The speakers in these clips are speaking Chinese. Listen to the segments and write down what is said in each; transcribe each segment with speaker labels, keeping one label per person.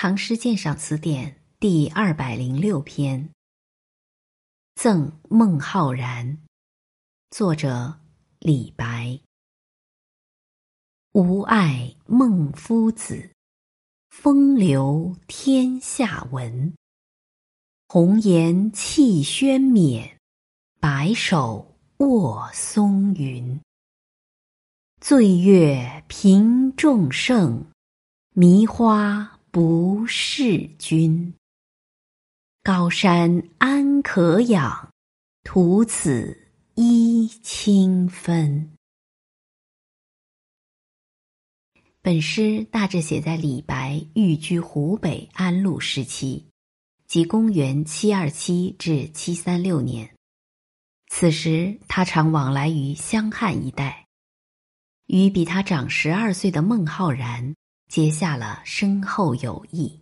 Speaker 1: 唐诗鉴赏词典》第二百零六篇《赠孟浩然》，作者李白。吾爱孟夫子，风流天下闻。红颜弃轩冕，白首卧松云。醉月频众盛，迷花。不是君，高山安可仰？徒此揖清芬。本诗大致写在李白寓居湖北安陆时期，即公元七二七至七三六年。此时他常往来于湘汉一带，与比他长十二岁的孟浩然。结下了深厚友谊。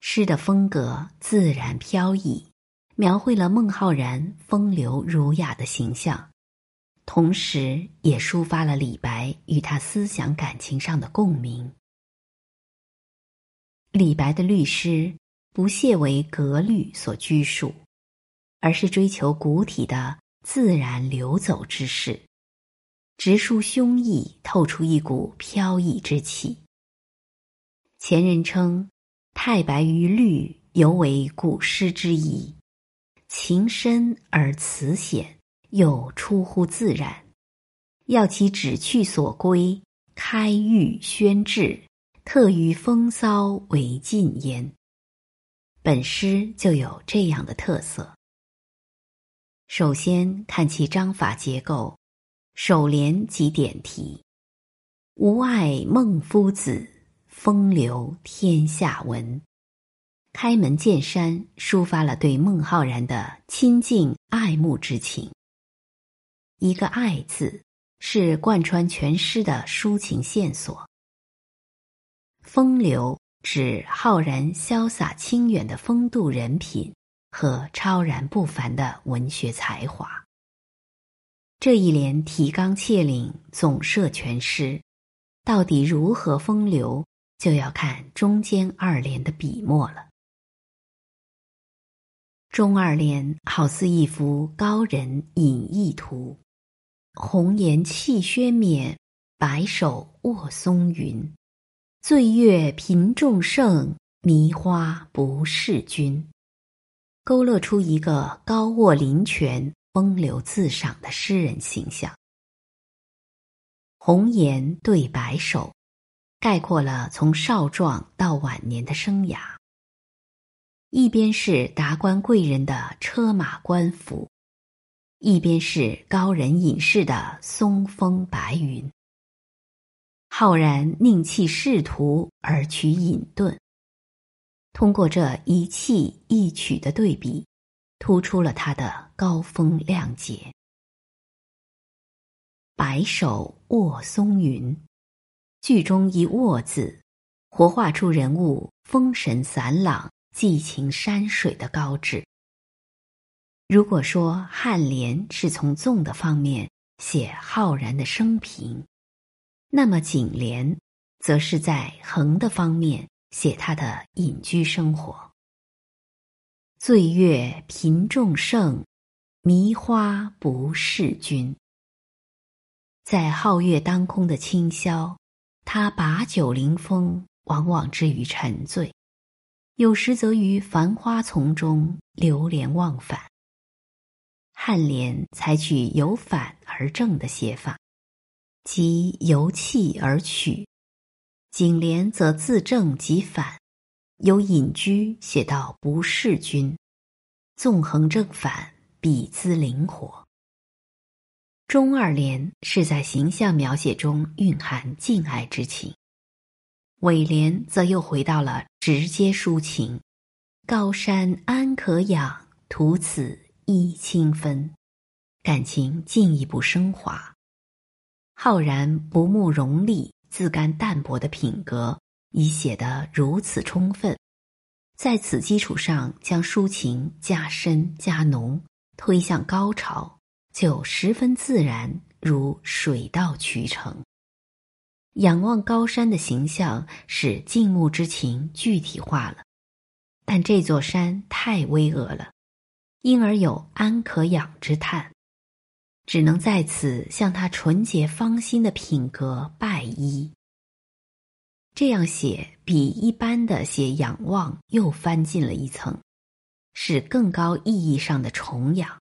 Speaker 1: 诗的风格自然飘逸，描绘了孟浩然风流儒雅的形象，同时也抒发了李白与他思想感情上的共鸣。李白的律诗不屑为格律所拘束，而是追求古体的自然流走之势。直抒胸臆，透出一股飘逸之气。前人称“太白于律”，犹为古诗之意，情深而词显，又出乎自然。要其旨趣所归，开郁宣志，特于风骚为尽焉。本诗就有这样的特色。首先看其章法结构。首联即点题：“吾爱孟夫子，风流天下闻。”开门见山，抒发了对孟浩然的亲近爱慕之情。一个“爱”字，是贯穿全诗的抒情线索。风流指浩然潇洒清远的风度人品和超然不凡的文学才华。这一联提纲挈领，总摄全诗，到底如何风流，就要看中间二联的笔墨了。中二联好似一幅高人隐逸图，红颜弃轩冕，白首卧松云。醉月频众盛，迷花不是君。勾勒出一个高卧临泉。风流自赏的诗人形象，红颜对白首，概括了从少壮到晚年的生涯。一边是达官贵人的车马官服，一边是高人隐士的松风白云。浩然宁弃仕途而取隐遁，通过这一气一曲的对比。突出了他的高风亮节。白首卧松云，剧中一“卧”字，活画出人物风神散朗、寄情山水的高致。如果说颔联是从纵的方面写浩然的生平，那么颈联则是在横的方面写他的隐居生活。醉月频众盛，迷花不是君。在皓月当空的清宵，他把酒临风，往往之于沉醉；有时则于繁花丛中流连忘返。颔联采取由反而正的写法，即由气而取；颈联则自正即反。由隐居写到不是君，纵横正反，笔姿灵活。中二联是在形象描写中蕴含敬爱之情，尾联则又回到了直接抒情。高山安可仰？徒此揖清芬，感情进一步升华。浩然不慕荣利、自甘淡泊的品格。已写得如此充分，在此基础上将抒情加深加浓，推向高潮，就十分自然，如水到渠成。仰望高山的形象使敬慕之情具体化了，但这座山太巍峨了，因而有安可仰之叹，只能在此向他纯洁芳心的品格拜依。这样写比一般的写仰望又翻进了一层，是更高意义上的崇仰。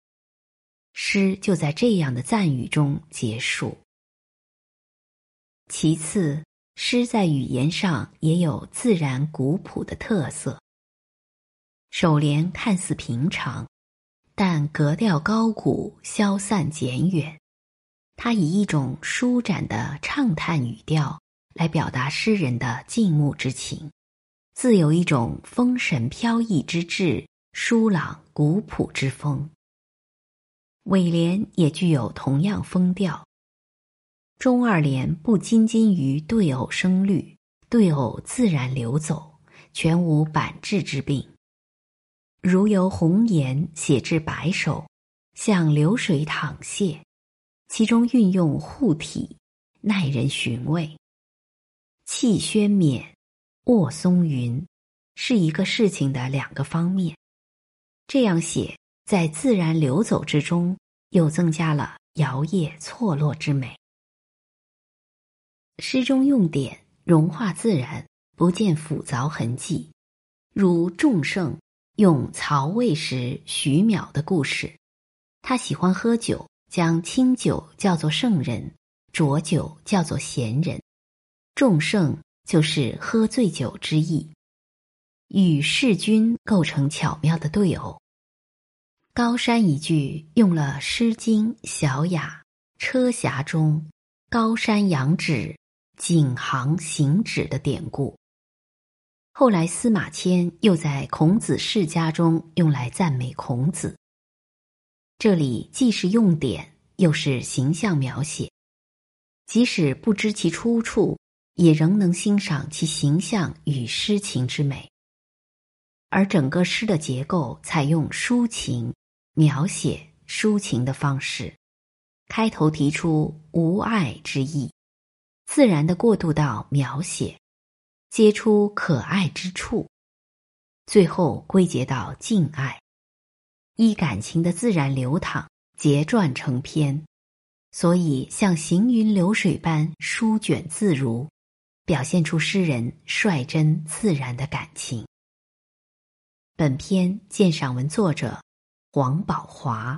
Speaker 1: 诗就在这样的赞语中结束。其次，诗在语言上也有自然古朴的特色。首联看似平常，但格调高古，消散简远。它以一种舒展的畅叹语调来表达诗人的静穆之情，自有一种风神飘逸之志，舒朗古朴之风。尾联也具有同样风调。中二联不斤斤于对偶声律，对偶自然流走，全无板滞之病。如由红颜写至白首，像流水淌泻，其中运用护体，耐人寻味。气轩冕，卧松云，是一个事情的两个方面。这样写，在自然流走之中，又增加了摇曳错落之美。诗中用典融化自然，不见复凿痕迹。如仲圣用曹魏时徐邈的故事，他喜欢喝酒，将清酒叫做圣人，浊酒叫做贤人。仲圣就是喝醉酒之意，与世君构成巧妙的对偶。高山一句用了《诗经·小雅·车匣》中“高山仰止”。景行行止的典故，后来司马迁又在《孔子世家》中用来赞美孔子。这里既是用典，又是形象描写，即使不知其出处，也仍能欣赏其形象与诗情之美。而整个诗的结构采用抒情描写抒情的方式，开头提出无爱之意。自然的过渡到描写，接出可爱之处，最后归结到敬爱，依感情的自然流淌，结撰成篇，所以像行云流水般舒卷自如，表现出诗人率真自然的感情。本篇鉴赏文作者黄宝华。